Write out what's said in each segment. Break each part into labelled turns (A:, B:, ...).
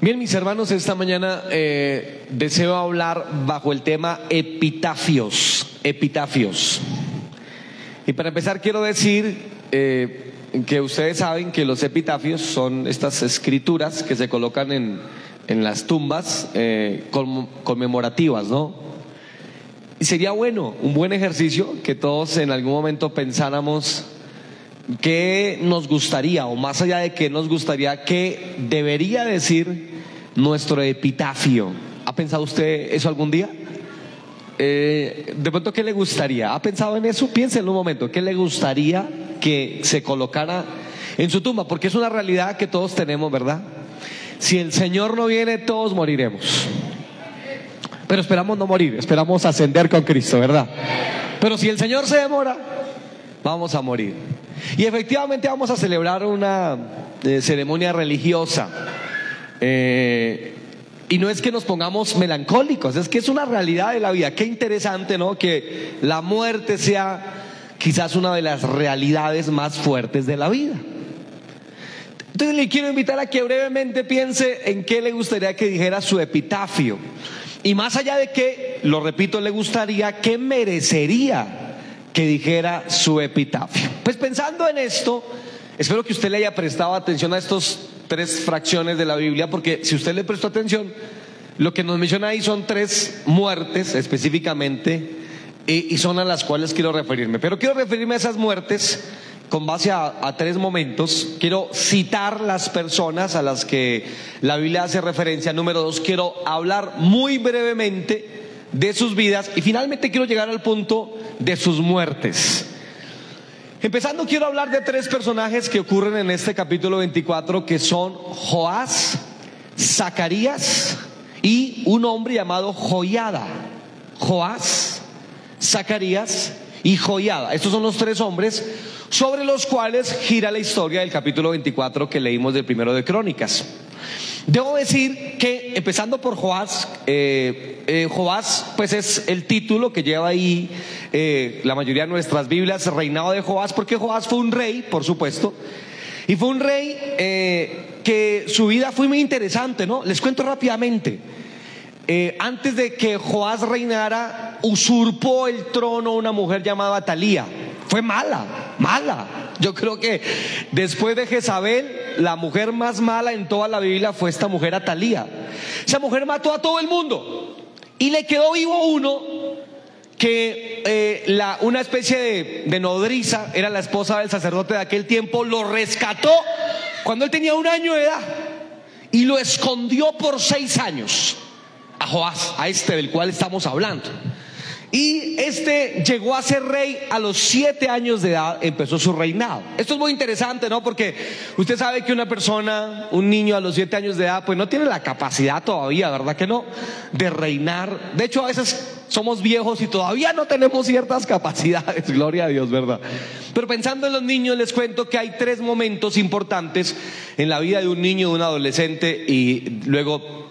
A: Bien, mis hermanos, esta mañana eh, deseo hablar bajo el tema epitafios, epitafios. Y para empezar quiero decir eh, que ustedes saben que los epitafios son estas escrituras que se colocan en, en las tumbas eh, conmemorativas, ¿no? Y sería bueno, un buen ejercicio que todos en algún momento pensáramos qué nos gustaría, o más allá de qué nos gustaría, qué debería decir nuestro epitafio. ¿Ha pensado usted eso algún día? Eh, de pronto, ¿qué le gustaría? ¿Ha pensado en eso? Piense en un momento, ¿qué le gustaría que se colocara en su tumba? Porque es una realidad que todos tenemos, ¿verdad? Si el Señor no viene, todos moriremos. Pero esperamos no morir, esperamos ascender con Cristo, ¿verdad? Pero si el Señor se demora, vamos a morir. Y efectivamente vamos a celebrar una eh, ceremonia religiosa. Eh, y no es que nos pongamos melancólicos, es que es una realidad de la vida. Qué interesante, ¿no? Que la muerte sea quizás una de las realidades más fuertes de la vida. Entonces le quiero invitar a que brevemente piense en qué le gustaría que dijera su epitafio. Y más allá de qué, lo repito, le gustaría, qué merecería que dijera su epitafio. Pues pensando en esto, espero que usted le haya prestado atención a estos tres fracciones de la Biblia, porque si usted le prestó atención, lo que nos menciona ahí son tres muertes específicamente, y, son a las cuales quiero referirme. Pero quiero referirme a esas muertes con base a, a, tres momentos. Quiero citar las personas a las que la Biblia hace referencia. Número dos, quiero hablar muy brevemente de sus vidas y finalmente quiero llegar al punto de sus muertes. Empezando quiero hablar de tres personajes que ocurren en este capítulo 24 que son Joás, Zacarías y un hombre llamado Joyada. Joás, Zacarías y Joyada. Estos son los tres hombres sobre los cuales gira la historia del capítulo 24 que leímos del primero de Crónicas. Debo decir que, empezando por Joás, eh, eh, Joás, pues es el título que lleva ahí eh, la mayoría de nuestras Biblias, reinado de Joás, porque Joás fue un rey, por supuesto, y fue un rey que su vida fue muy interesante, ¿no? Les cuento rápidamente. antes de que Joás reinara, usurpó el trono una mujer llamada Talía. Fue mala, mala. Yo creo que después de Jezabel, la mujer más mala en toda la Biblia fue esta mujer Atalía. Esa mujer mató a todo el mundo y le quedó vivo uno que eh, una especie de, de nodriza, era la esposa del sacerdote de aquel tiempo, lo rescató cuando él tenía un año de edad y lo escondió por seis años a Joás, a este del cual estamos hablando. Y este llegó a ser rey a los siete años de edad, empezó su reinado. Esto es muy interesante, ¿no? Porque usted sabe que una persona, un niño a los siete años de edad, pues no tiene la capacidad todavía, ¿verdad que no? De reinar. De hecho, a veces somos viejos y todavía no tenemos ciertas capacidades, gloria a Dios, ¿verdad? Pero pensando en los niños, les cuento que hay tres momentos importantes en la vida de un niño, de un adolescente y luego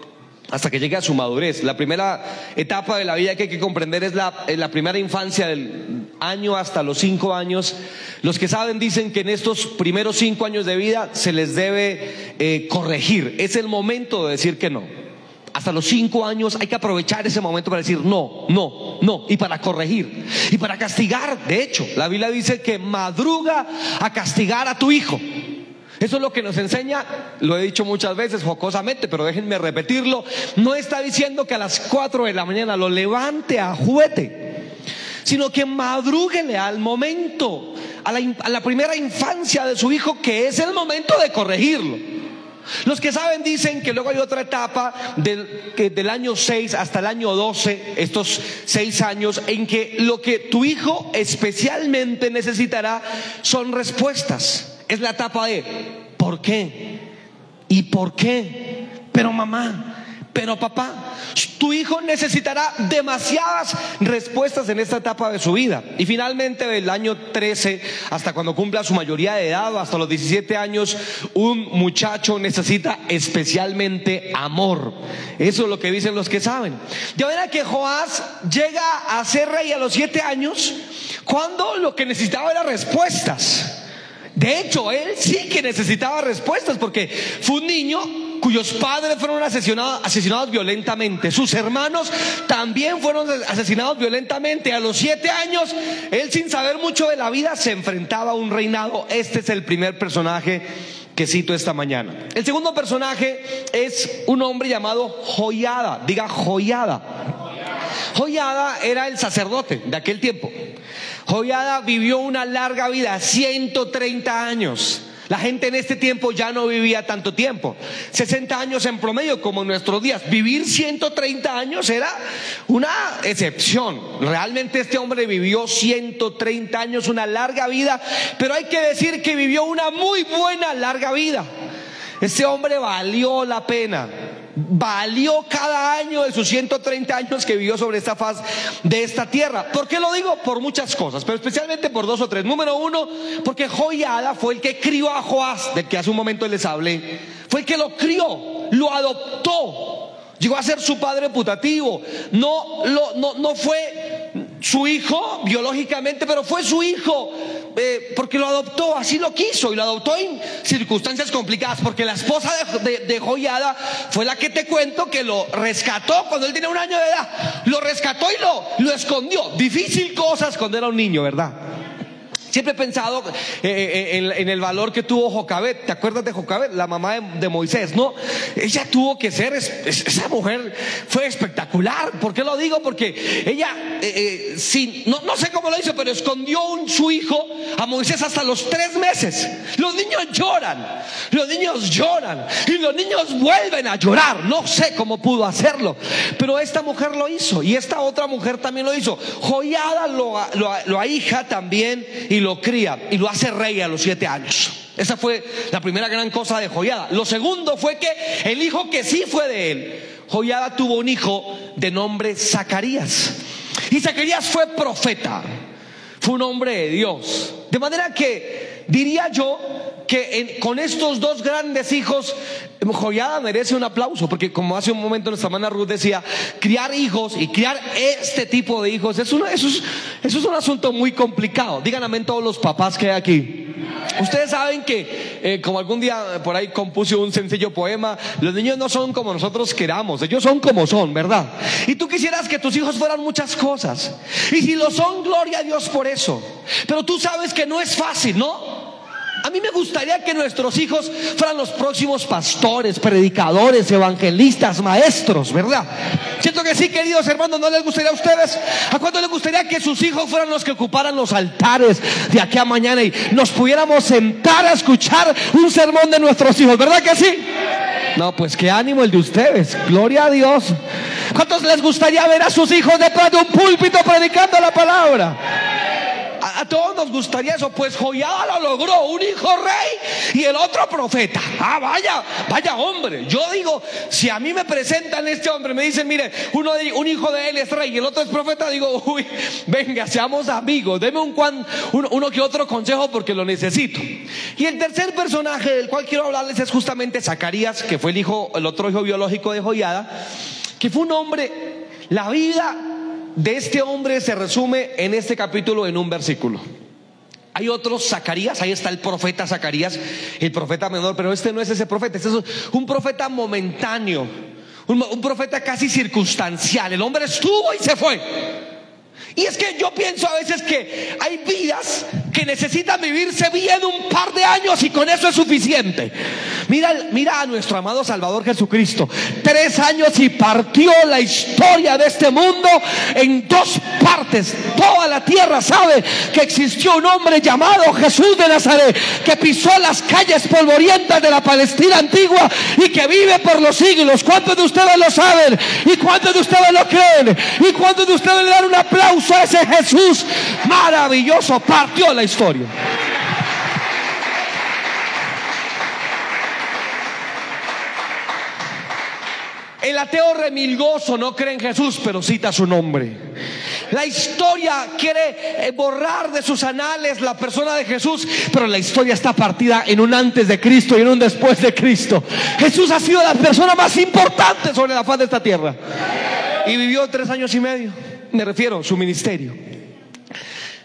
A: hasta que llegue a su madurez. La primera etapa de la vida que hay que comprender es la, primera infancia del año hasta los cinco años. Los que saben dicen que en estos primeros cinco años de vida se les debe eh, corregir. Es el momento de decir que no. Hasta los cinco años hay que aprovechar ese momento para decir no, no, no, y para corregir, y para castigar. De hecho, la Biblia dice que madruga a castigar a tu hijo. Eso es lo que nos enseña, lo he dicho muchas veces jocosamente, pero déjenme repetirlo, no está diciendo que a las 4 de la mañana lo levante a juguete, sino que madrúguele al momento, a la, primera infancia de su hijo, que es el momento de corregirlo. Los que saben dicen que luego hay otra etapa del, del, año 6 hasta el año 12, estos seis años, en que lo que tu hijo especialmente necesitará son respuestas es la etapa de ¿por qué? ¿Y por qué? Pero mamá, pero papá, tu hijo necesitará demasiadas respuestas en esta etapa de su vida. Y finalmente del año 13 hasta cuando cumpla su mayoría de edad, hasta los 17 años, un muchacho necesita especialmente amor. Eso es lo que dicen los que saben. De manera que Joás llega a ser rey a los 7 años cuando lo que necesitaba era respuestas. De hecho, él sí que necesitaba respuestas porque fue un niño cuyos padres fueron asesinados, asesinados violentamente. Sus hermanos también fueron asesinados violentamente. A los siete años, él sin saber mucho de la vida se enfrentaba a un reinado. Este es el primer personaje que cito esta mañana. El segundo personaje es un hombre llamado Joyada. Diga Joyada. Joyada era el sacerdote de aquel tiempo. Joyada vivió una larga vida, 130 años. La gente en este tiempo ya no vivía tanto tiempo. 60 años en promedio, como en nuestros días. Vivir 130 años era una excepción. Realmente este hombre vivió 130 años, una larga vida, pero hay que decir que vivió una muy buena larga vida. Este hombre valió la pena valió cada año de sus 130 años que vivió sobre esta faz de esta tierra. ¿Por qué lo digo? Por muchas cosas, pero especialmente por dos o tres. Número uno, porque Joiada fue el que crió a Joás, del que hace un momento les hablé. Fue el que lo crió, lo adoptó. Llegó a ser su padre putativo. No, no, no fue su hijo biológicamente, pero fue su hijo eh, porque lo adoptó, así lo quiso y lo adoptó en circunstancias complicadas, porque la esposa de, Joyada fue la que te cuento que lo rescató cuando él tenía un año de edad, lo rescató y lo, lo escondió. Difícil cosa esconder a un niño, ¿verdad? Siempre he pensado eh, eh, en, el valor que tuvo Jocabet. ¿Te acuerdas de Jocabet? La mamá de, Moisés, ¿no? Ella tuvo que ser, esa mujer fue espectacular. ¿Por qué lo digo? Porque ella, eh, sin, no, no, sé cómo lo hizo, pero escondió su hijo a Moisés hasta los tres meses. Los niños lloran, los niños lloran y los niños vuelven a llorar. No sé cómo pudo hacerlo, pero esta mujer lo hizo y esta otra mujer también lo hizo. Joyada lo, lo, lo también y y lo cría y lo hace rey a los siete años. Esa fue la primera gran cosa de Joyada. Lo segundo fue que el hijo que sí fue de él, Joyada tuvo un hijo de nombre Zacarías. Y Zacarías fue profeta, fue un hombre de Dios. De manera que diría yo que con estos dos grandes hijos, Joyada merece un aplauso, porque como hace un momento nuestra hermana Ruth decía, criar hijos y criar este tipo de hijos, es es, eso es un asunto muy complicado. Digan amén todos los papás que hay aquí. Ustedes saben que, eh, como algún día por ahí compuse un sencillo poema, los niños no son como nosotros queramos, ellos son como son, ¿verdad? Y tú quisieras que tus hijos fueran muchas cosas. Y si lo son, gloria a Dios por eso. Pero tú sabes que no es fácil, ¿no? A mí me gustaría que nuestros hijos fueran los próximos pastores, predicadores, evangelistas, maestros, ¿verdad? Siento que sí, queridos hermanos, ¿no les gustaría a ustedes? ¿A cuánto les gustaría que sus hijos fueran los que ocuparan los altares de aquí a mañana y nos pudiéramos sentar a escuchar un sermón de nuestros hijos? ¿Verdad que sí? No, pues qué ánimo el de ustedes. Gloria a Dios. ¿Cuántos les gustaría ver a sus hijos detrás de un púlpito predicando la palabra? A, todos nos gustaría eso, pues Joyada lo logró, un hijo rey y el otro profeta. Ah, vaya, vaya hombre. Yo digo, si a mí me presentan este hombre, me dicen, mire, uno de, un hijo de él es rey y el otro es profeta, digo, uy, venga, seamos amigos, deme un uno, uno que otro consejo porque lo necesito. Y el tercer personaje del cual quiero hablarles es justamente Zacarías, que fue el hijo, el otro hijo biológico de Joyada, que fue un hombre, la vida de este hombre se resume en este capítulo en un versículo. Hay otros Zacarías, ahí está el profeta Zacarías, el profeta menor, pero este no es ese profeta, este es un profeta momentáneo, un, un profeta casi circunstancial. El hombre estuvo y se fue. Y es que yo pienso a veces que hay vidas que necesitan vivirse bien un par de años y con eso es suficiente. Mira, mira a nuestro amado Salvador Jesucristo. Tres años y partió la historia de este mundo en dos partes. Toda la tierra sabe que existió un hombre llamado Jesús de Nazaret que pisó las calles polvorientas de la Palestina antigua y que vive por los siglos. ¿Cuántos de ustedes lo saben? ¿Y cuántos de ustedes lo creen? ¿Y cuántos de ustedes le dan un aplauso? ese Jesús maravilloso partió la historia. El ateo remilgoso no cree en Jesús, pero cita su nombre. La historia quiere eh, borrar de sus anales la persona de Jesús, pero la historia está partida en un antes de Cristo y en un después de Cristo. Jesús ha sido la persona más importante sobre la faz de esta tierra. Y vivió tres años y medio me refiero, su ministerio.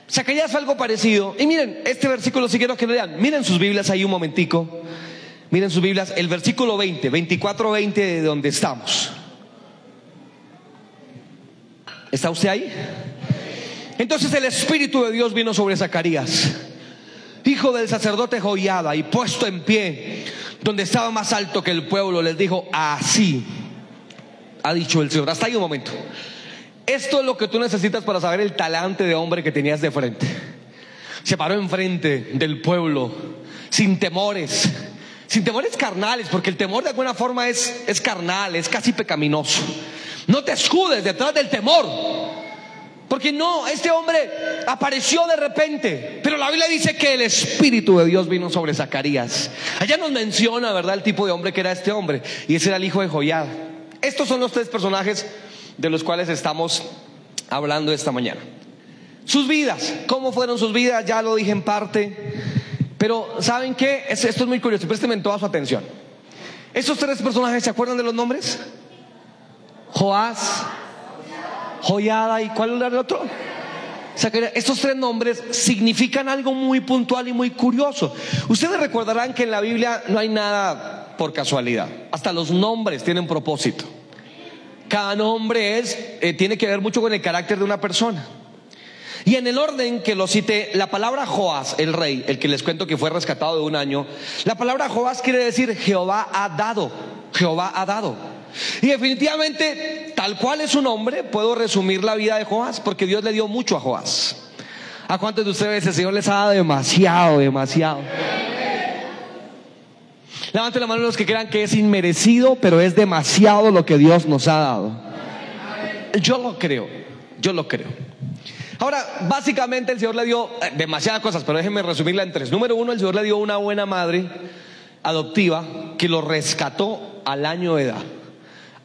A: Zacarías fue algo parecido. Y miren, este versículo si quiero que lo lean. Miren sus Biblias ahí un momentico. Miren sus Biblias, el versículo 20, 24, 20 de donde estamos. ¿Está usted ahí? Entonces el Espíritu de Dios vino sobre Zacarías, hijo del sacerdote Joiada, y puesto en pie, donde estaba más alto que el pueblo, les dijo, así ha dicho el Señor. Hasta ahí un momento. Esto es lo que tú necesitas para saber el talante de hombre que tenías de frente. Se paró enfrente del pueblo, sin temores, sin temores carnales, porque el temor de alguna forma es, es carnal, es casi pecaminoso. No te escudes detrás del temor. Porque no, este hombre apareció de repente. Pero la Biblia dice que el Espíritu de Dios vino sobre Zacarías. Allá nos menciona, ¿verdad?, el tipo de hombre que era este hombre. Y ese era el hijo de Joyad. Estos son los tres personajes de los cuales estamos hablando esta mañana. Sus vidas, ¿cómo fueron sus vidas? Ya lo dije en parte. Pero ¿saben qué? Esto es muy curioso, présteme toda su atención. Estos tres personajes, ¿se acuerdan de los nombres? Joás, Joyada y ¿cuál era el otro? estos tres nombres significan algo muy puntual y muy curioso. Ustedes recordarán que en la Biblia no hay nada por casualidad. Hasta los nombres tienen propósito. Cada nombre es, eh, tiene que ver mucho con el carácter de una persona. Y en el orden que lo cité, la palabra Joás, el rey, el que les cuento que fue rescatado de un año, la palabra Joás quiere decir Jehová ha dado, Jehová ha dado. Y definitivamente, tal cual es su nombre, puedo resumir la vida de Joás, porque Dios le dio mucho a Joás. ¿A cuántos de ustedes el Señor les ha dado demasiado, demasiado? Levanten la mano los que crean que es inmerecido, pero es demasiado lo que Dios nos ha dado. Yo lo creo, yo lo creo. Ahora, básicamente el Señor le dio eh, demasiadas cosas, pero déjenme resumirla en tres. Número uno, el Señor le dio una buena madre adoptiva que lo rescató al año de edad.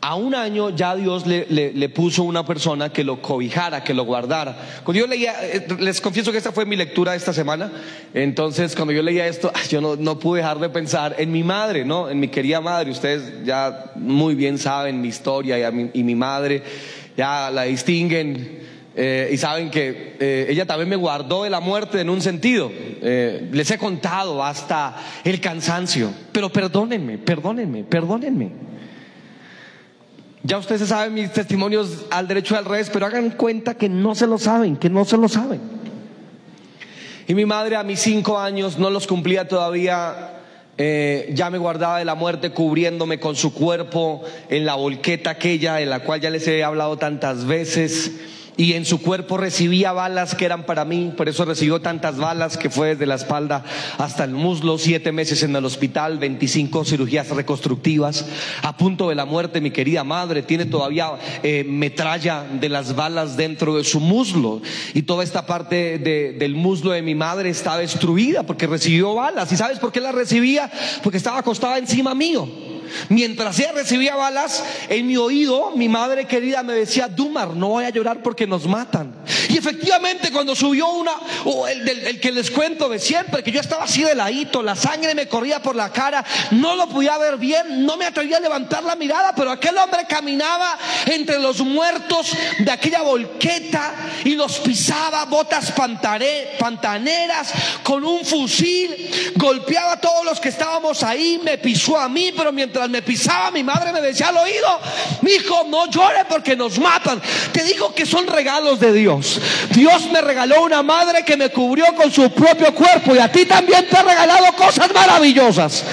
A: A un año ya Dios le, puso una persona que lo cobijara, que lo guardara. Cuando yo leía, eh, les confieso que esta fue mi lectura esta semana, entonces cuando yo leía esto, yo no, pude dejar de pensar en mi madre, ¿no? En mi querida madre. Ustedes ya muy bien saben mi historia y, mi, madre, ya la distinguen. Eh, y saben que eh, ella también me guardó de la muerte en un sentido. les he contado hasta el cansancio. Pero perdónenme, perdónenme, perdónenme. Ya ustedes saben mis testimonios al derecho al revés, pero hagan cuenta que no se lo saben, que no se lo saben. Y mi madre a mis cinco años no los cumplía todavía, eh, ya me guardaba de la muerte cubriéndome con su cuerpo en la volqueta aquella en la cual ya les he hablado tantas veces y en su cuerpo recibía balas que eran para mí, por eso recibió tantas balas que fue desde la espalda hasta el muslo, siete meses en el hospital, 25 cirugías reconstructivas, a punto de la muerte, mi querida madre, tiene todavía eh, metralla de las balas dentro de su muslo y toda esta parte del muslo de mi madre está destruida porque recibió balas. ¿Y sabes por qué la recibía? Porque estaba acostada encima mío. Mientras ella recibía balas, en mi oído, mi madre querida me decía, Dumar, no voy a llorar porque nos matan. Y efectivamente, cuando subió una, el, que les cuento de siempre, que yo estaba así de ladito, la sangre me corría por la cara, no lo podía ver bien, no me atrevía a levantar la mirada, pero aquel hombre caminaba entre los muertos de aquella volqueta y los pisaba, botas pantaneras, con un fusil, golpeaba a todos los que estábamos ahí, me pisó a mí, pero mientras me pisaba, mi madre me decía al oído, mi hijo, no llore porque nos matan. Te digo que son regalos de Dios. Dios me regaló una madre que me cubrió con su propio cuerpo y a ti también te ha regalado cosas maravillosas.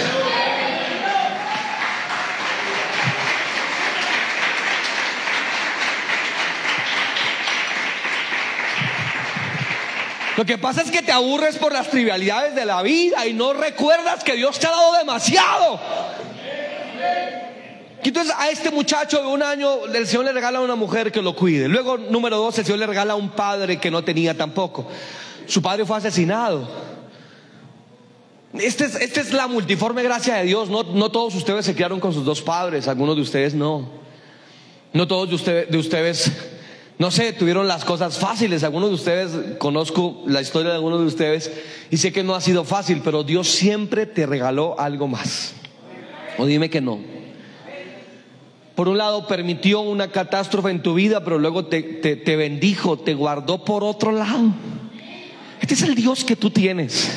A: Lo que pasa es que te aburres por las trivialidades de la vida y no recuerdas que Dios te ha dado demasiado. Entonces a este muchacho de un año el Señor le regala a una mujer que lo cuide. Luego, número dos, el Señor le regala a un padre que no tenía tampoco. Su padre fue asesinado. Esta es, esta es la multiforme gracia de Dios. No, todos ustedes se criaron con sus dos padres, algunos de ustedes no. No todos de ustedes, no sé, tuvieron las cosas fáciles. Algunos de ustedes, conozco la historia de algunos de ustedes y sé que no ha sido fácil, pero Dios siempre te regaló algo más. O dime que no. Por un lado permitió una catástrofe en tu vida, pero luego te, te, bendijo, te guardó por otro lado. Este es el Dios que tú tienes.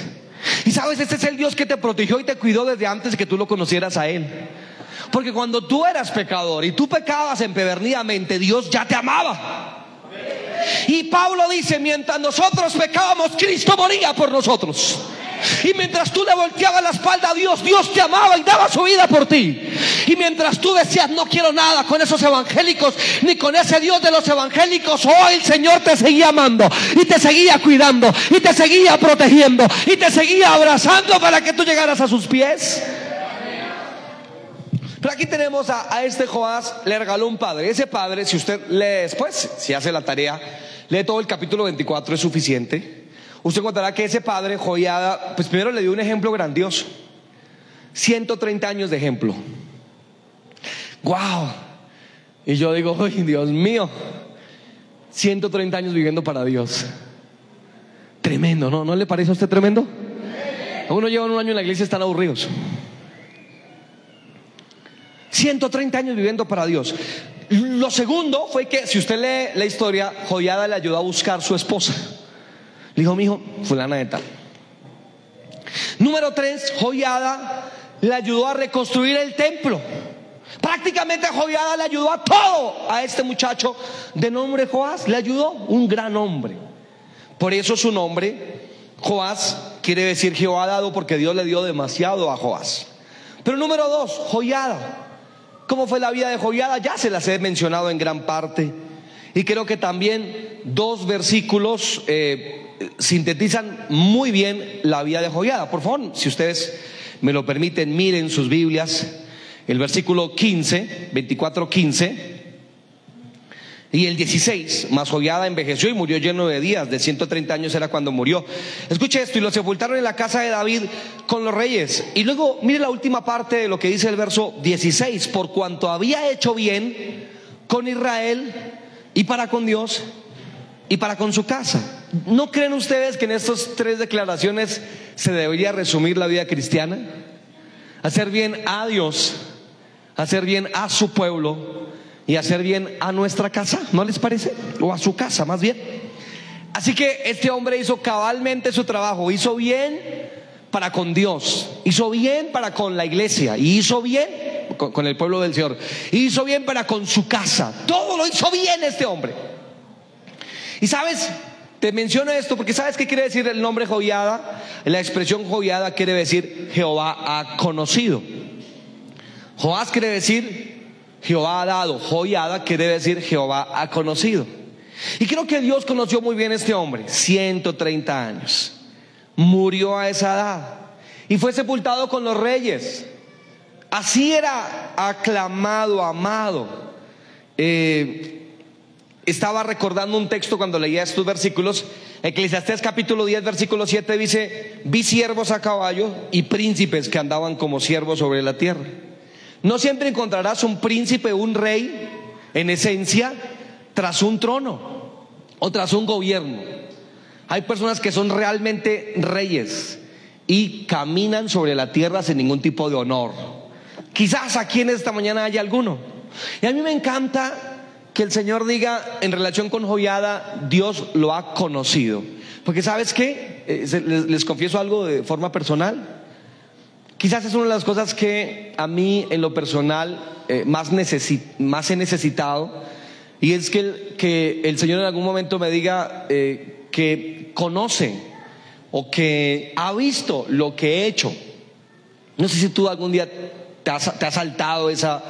A: Y sabes, este es el Dios que te protegió y te cuidó desde antes de que tú lo conocieras a Él. Porque cuando tú eras pecador y tú pecabas empedernidamente, Dios ya te amaba. Y Pablo dice, mientras nosotros pecábamos, Cristo moría por nosotros. Y mientras tú le volteabas la espalda a Dios, Dios te amaba y daba su vida por ti. Y mientras tú decías, no quiero nada con esos evangélicos, ni con ese Dios de los evangélicos, hoy el Señor te seguía amando y te seguía cuidando y te seguía protegiendo y te seguía abrazando para que tú llegaras a sus pies. Pero aquí tenemos a, este Joás, le regaló un padre. Ese padre, si usted lee después, si hace la tarea, lee todo el capítulo 24, es suficiente. Usted encontrará que ese padre, Joyada, pues primero le dio un ejemplo grandioso. 130 años de ejemplo. ¡Wow! Y yo digo, ¡ay, Dios mío! 130 años viviendo para Dios. Tremendo, ¿no? ¿No le parece a usted tremendo? Uno lleva un año en la iglesia y están aburridos. 130 años viviendo para Dios. Lo segundo fue que, si usted lee la historia, Joyada le ayudó a buscar su esposa. Dijo, mi hijo, fulana de tal. Número tres, Joyada le ayudó a reconstruir el templo. Prácticamente Joyada le ayudó a todo a este muchacho de nombre Joás. Le ayudó un gran hombre. Por eso su nombre, Joás, quiere decir Jehová dado porque Dios le dio demasiado a Joás. Pero número dos, Joyada. ¿Cómo fue la vida de Joyada? Ya se las he mencionado en gran parte. Y creo que también dos versículos eh, sintetizan muy bien la vida de Joyada. Por favor, si ustedes me lo permiten, miren sus Biblias. El versículo 15, 24, 15 y el 16, más Joyada envejeció y murió lleno de días, de 130 años era cuando murió. Escuche esto, y lo sepultaron en la casa de David con los reyes. Y luego, mire la última parte de lo que dice el verso 16, por cuanto había hecho bien con Israel y para con Dios y para con su casa. ¿No creen ustedes que en estas tres declaraciones se debería resumir la vida cristiana? Hacer bien a Dios, hacer bien a su pueblo y hacer bien a nuestra casa, ¿no les parece? O a su casa, más bien. Así que este hombre hizo cabalmente su trabajo, hizo bien para con Dios, hizo bien para con la iglesia y hizo bien con, el pueblo del Señor, hizo bien para con su casa, todo lo hizo bien este hombre. Y sabes, te menciono esto porque sabes qué quiere decir el nombre joviada, la expresión joviada quiere decir Jehová ha conocido. Joás quiere decir Jehová ha dado, joyada quiere decir Jehová ha conocido. Y creo que Dios conoció muy bien a este hombre, 130 años. Murió a esa edad y fue sepultado con los reyes. Así era aclamado, amado. Eh, estaba recordando un texto cuando leía estos versículos. Eclesiastés capítulo 10, versículo 7 dice, vi siervos a caballo y príncipes que andaban como siervos sobre la tierra. No siempre encontrarás un príncipe, un rey, en esencia, tras un trono o tras un gobierno. Hay personas que son realmente reyes y caminan sobre la tierra sin ningún tipo de honor. Quizás aquí en esta mañana haya alguno. Y a mí me encanta que el Señor diga en relación con Joyada, Dios lo ha conocido. Porque sabes qué, eh, les, confieso algo de forma personal. Quizás es una de las cosas que a mí en lo personal eh, más, más he necesitado y es que el, que el Señor en algún momento me diga eh, que conoce o que ha visto lo que he hecho. No sé si tú algún día te has, te saltado esa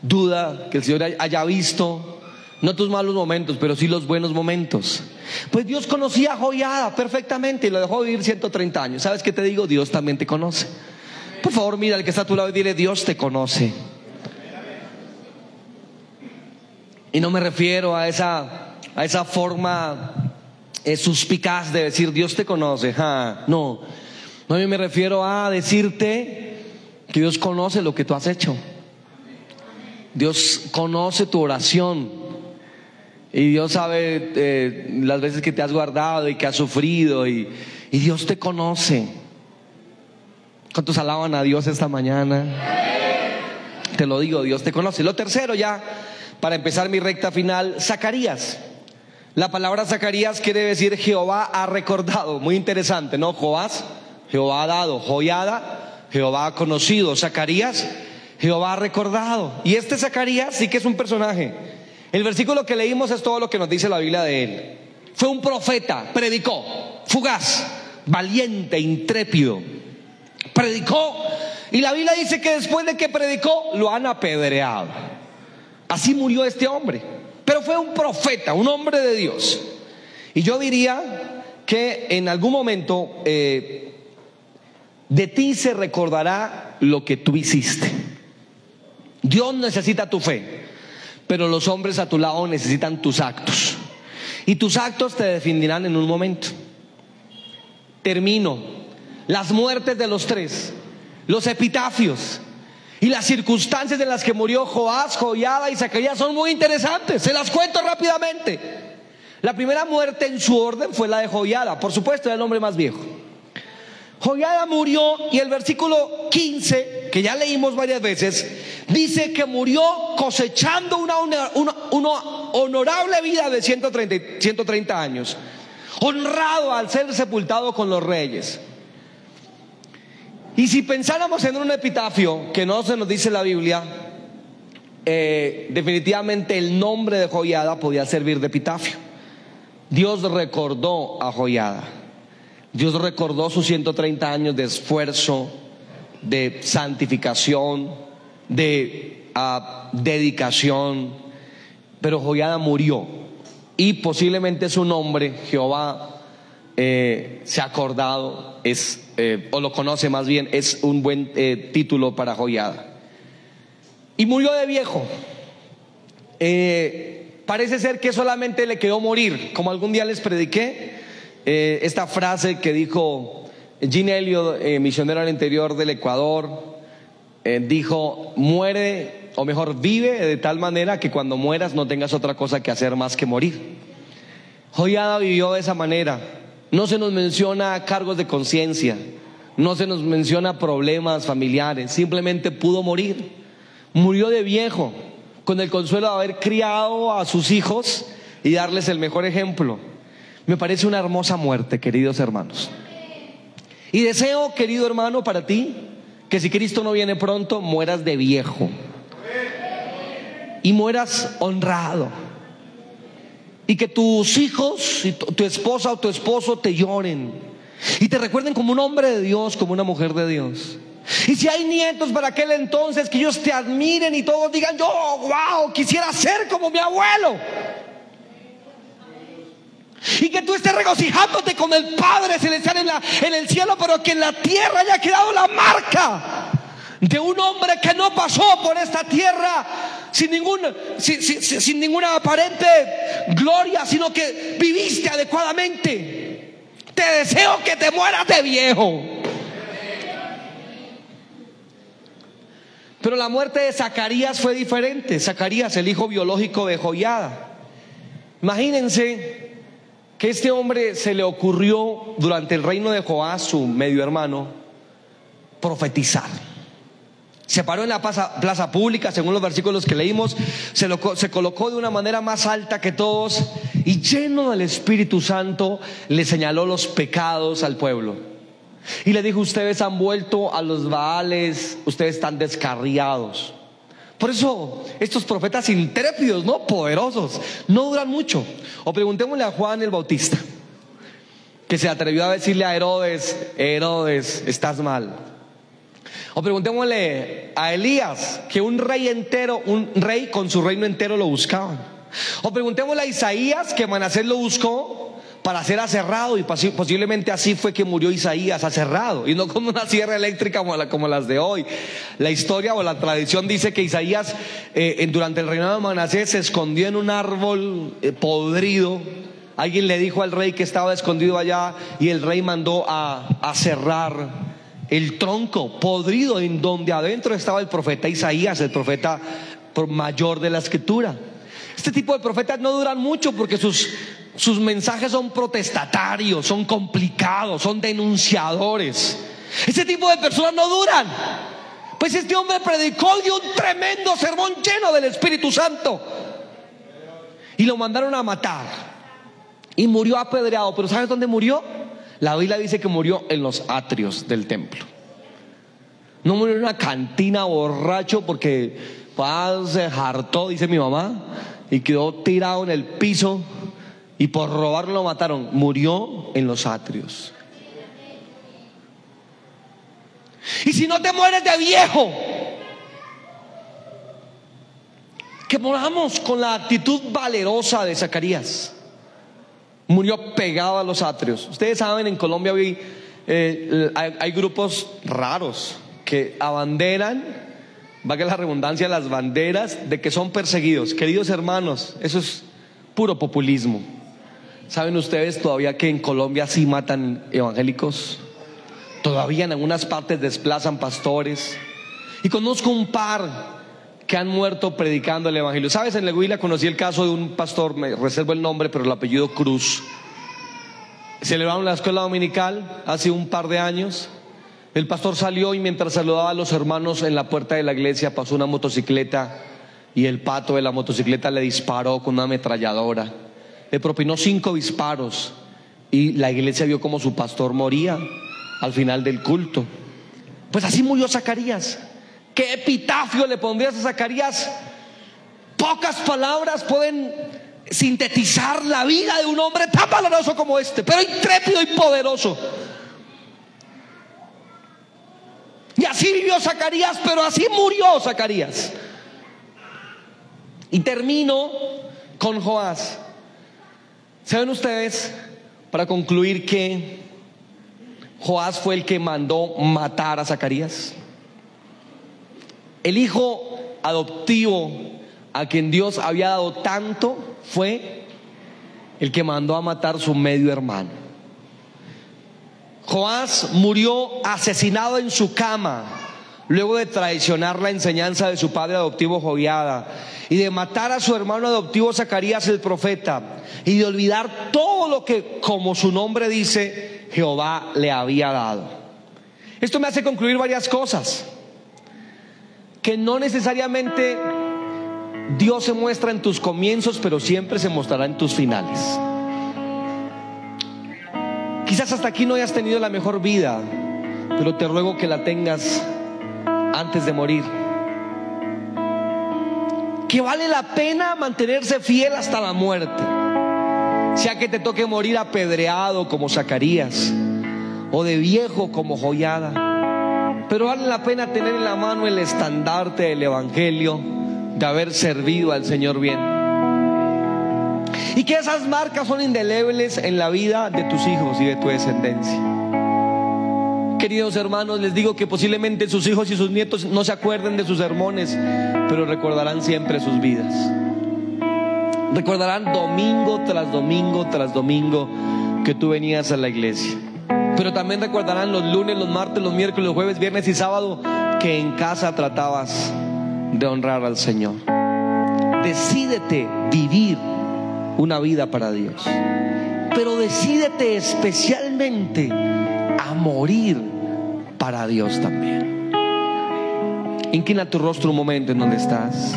A: duda que el Señor haya visto, no tus malos momentos, pero sí los buenos momentos. Pues Dios conocía a Joyada perfectamente y lo dejó vivir 130 años. ¿Sabes qué te digo? Dios también te conoce. Por favor, mira al que está a tu lado y dile, Dios te conoce. Y no me refiero a esa, a esa forma eh, suspicaz de decir, Dios te conoce. no, no, yo me refiero a decirte que Dios conoce lo que tú has hecho. Dios conoce tu oración. Y Dios sabe eh, las veces que te has guardado y que has sufrido. Y, Dios te conoce. ¿Cuántos alaban a Dios esta mañana? Te lo digo, Dios te conoce. Lo tercero ya, para empezar mi recta final, Zacarías. La palabra Zacarías quiere decir Jehová ha recordado. Muy interesante, ¿no? Joás, Jehová ha dado. Joyada, Jehová ha conocido. Zacarías, Jehová ha recordado. Y este Zacarías sí que es un personaje. El versículo que leímos es todo lo que nos dice la Biblia de él. Fue un profeta, predicó, fugaz, valiente, intrépido. Predicó y la Biblia dice que después de que predicó lo han apedreado. Así murió este hombre. Pero fue un profeta, un hombre de Dios. Y yo diría que en algún momento eh, de ti se recordará lo que tú hiciste. Dios necesita tu fe, pero los hombres a tu lado necesitan tus actos. Y tus actos te definirán en un momento. Termino. Las muertes de los tres, los epitafios y las circunstancias en las que murió Joás, Joyada y Zacarías son muy interesantes. Se las cuento rápidamente. La primera muerte en su orden fue la de Joyada, por supuesto, era el hombre más viejo. Joyada murió y el versículo 15, que ya leímos varias veces, dice que murió cosechando una, honorable vida de 130, 130 años, honrado al ser sepultado con los reyes. Y si pensáramos en un epitafio que no se nos dice la Biblia, eh, definitivamente el nombre de Joyada podía servir de epitafio. Dios recordó a Joyada. Dios recordó sus 130 años de esfuerzo, de santificación, de ah, dedicación, pero Joyada murió y posiblemente su nombre, Jehová, eh, se ha acordado, es, eh, o lo conoce más bien, es un buen eh, título para Joyada. Y murió de viejo. parece ser que solamente le quedó morir, como algún día les prediqué esta frase que dijo Gene Elliot, eh, misionero al interior del Ecuador, eh, dijo, muere, o mejor, vive de tal manera que cuando mueras no tengas otra cosa que hacer más que morir. Joyada vivió de esa manera. No se nos menciona cargos de conciencia, no se nos menciona problemas familiares, simplemente pudo morir. Murió de viejo, con el consuelo de haber criado a sus hijos y darles el mejor ejemplo. Me parece una hermosa muerte, queridos hermanos. Y deseo, querido hermano, para ti, que si Cristo no viene pronto, mueras de viejo. Y mueras honrado. Y que tus hijos, tu esposa o tu esposo te lloren. Y te recuerden como un hombre de Dios, como una mujer de Dios. Y si hay nietos para aquel entonces, que ellos te admiren y todos digan, yo, wow, quisiera ser como mi abuelo. Y que tú estés regocijándote con el Padre Celestial en, la, en el cielo, pero que en la tierra haya quedado la marca de un hombre que no pasó por esta tierra sin, ningún, sin, sin, ninguna aparente gloria, sino que viviste adecuadamente. Te deseo que te mueras de viejo. Pero la muerte de Zacarías fue diferente. Zacarías, el hijo biológico de Joyada. Imagínense que este hombre se le ocurrió durante el reino de Joás, su medio hermano, profetizar. Se paró en la plaza, pública, según los versículos que leímos, se, se colocó de una manera más alta que todos y lleno del Espíritu Santo le señaló los pecados al pueblo. Y le dijo, ustedes han vuelto a los Baales, ustedes están descarriados. Por eso estos profetas intrépidos, ¿no? Poderosos, no duran mucho. O preguntémosle a Juan el Bautista, que se atrevió a decirle a Herodes, Herodes, estás mal. O preguntémosle a Elías, que un rey entero, un rey con su reino entero lo buscaba. O preguntémosle a Isaías, que Manasés lo buscó para ser aserrado y posiblemente así fue que murió Isaías aserrado y no con una sierra eléctrica como, las de hoy. La historia o la tradición dice que Isaías eh, durante el reinado de Manasés se escondió en un árbol eh, podrido. Alguien le dijo al rey que estaba escondido allá y el rey mandó a, a cerrar el tronco podrido en donde adentro estaba el profeta Isaías, el profeta mayor de la escritura. Este tipo de profetas no duran mucho porque sus, sus mensajes son protestatarios, son complicados, son denunciadores. Ese tipo de personas no duran. Pues este hombre predicó de un tremendo sermón lleno del Espíritu Santo. Y lo mandaron a matar. Y murió apedreado. Pero ¿sabes dónde murió? La Biblia dice que murió en los atrios del templo. No murió en una cantina borracho porque se hartó, dice mi mamá, y quedó tirado en el piso y por robarlo lo mataron. Murió en los atrios. Y si no te mueres de viejo, que moramos con la actitud valerosa de Zacarías. Murió pegado a los atrios. Ustedes saben, en Colombia eh, hay, grupos raros que abanderan, va que la redundancia, las banderas de que son perseguidos. Queridos hermanos, eso es puro populismo. ¿Saben ustedes todavía que en Colombia sí matan evangélicos? Todavía en algunas partes desplazan pastores. Y conozco un par que han muerto predicando el Evangelio. ¿Sabes? En la Huila conocí el caso de un pastor, me reservo el nombre, pero el apellido Cruz. Celebraron la escuela dominical hace un par de años. El pastor salió y mientras saludaba a los hermanos en la puerta de la iglesia pasó una motocicleta y el pato de la motocicleta le disparó con una ametralladora. Le propinó cinco disparos y la iglesia vio como su pastor moría al final del culto. Pues así murió Zacarías. ¿Qué epitafio le pondrías a Zacarías? Pocas palabras pueden sintetizar la vida de un hombre tan valoroso como este, pero intrépido y poderoso. Y así vivió Zacarías, pero así murió Zacarías. Y termino con Joás. ¿Saben ustedes, para concluir, que Joás fue el que mandó matar a Zacarías? El hijo adoptivo a quien Dios había dado tanto fue el que mandó a matar su medio hermano. Joás murió asesinado en su cama luego de traicionar la enseñanza de su padre adoptivo Joviada y de matar a su hermano adoptivo Zacarías el profeta y de olvidar todo lo que, como su nombre dice, Jehová le había dado. Esto me hace concluir varias cosas que no necesariamente Dios se muestra en tus comienzos, pero siempre se mostrará en tus finales. Quizás hasta aquí no hayas tenido la mejor vida, pero te ruego que la tengas antes de morir. Que vale la pena mantenerse fiel hasta la muerte. Sea que te toque morir apedreado como Zacarías o de viejo como Joyada pero vale la pena tener en la mano el estandarte del Evangelio, de haber servido al Señor bien. Y que esas marcas son indelebles en la vida de tus hijos y de tu descendencia. Queridos hermanos, les digo que posiblemente sus hijos y sus nietos no se acuerden de sus sermones, pero recordarán siempre sus vidas. Recordarán domingo tras domingo tras domingo que tú venías a la iglesia. Pero también recordarán los lunes, los martes, los miércoles, los jueves, viernes y sábado que en casa tratabas de honrar al Señor. Decídete vivir una vida para Dios. Pero decídete especialmente a morir para Dios también. Inclina tu rostro un momento en donde estás.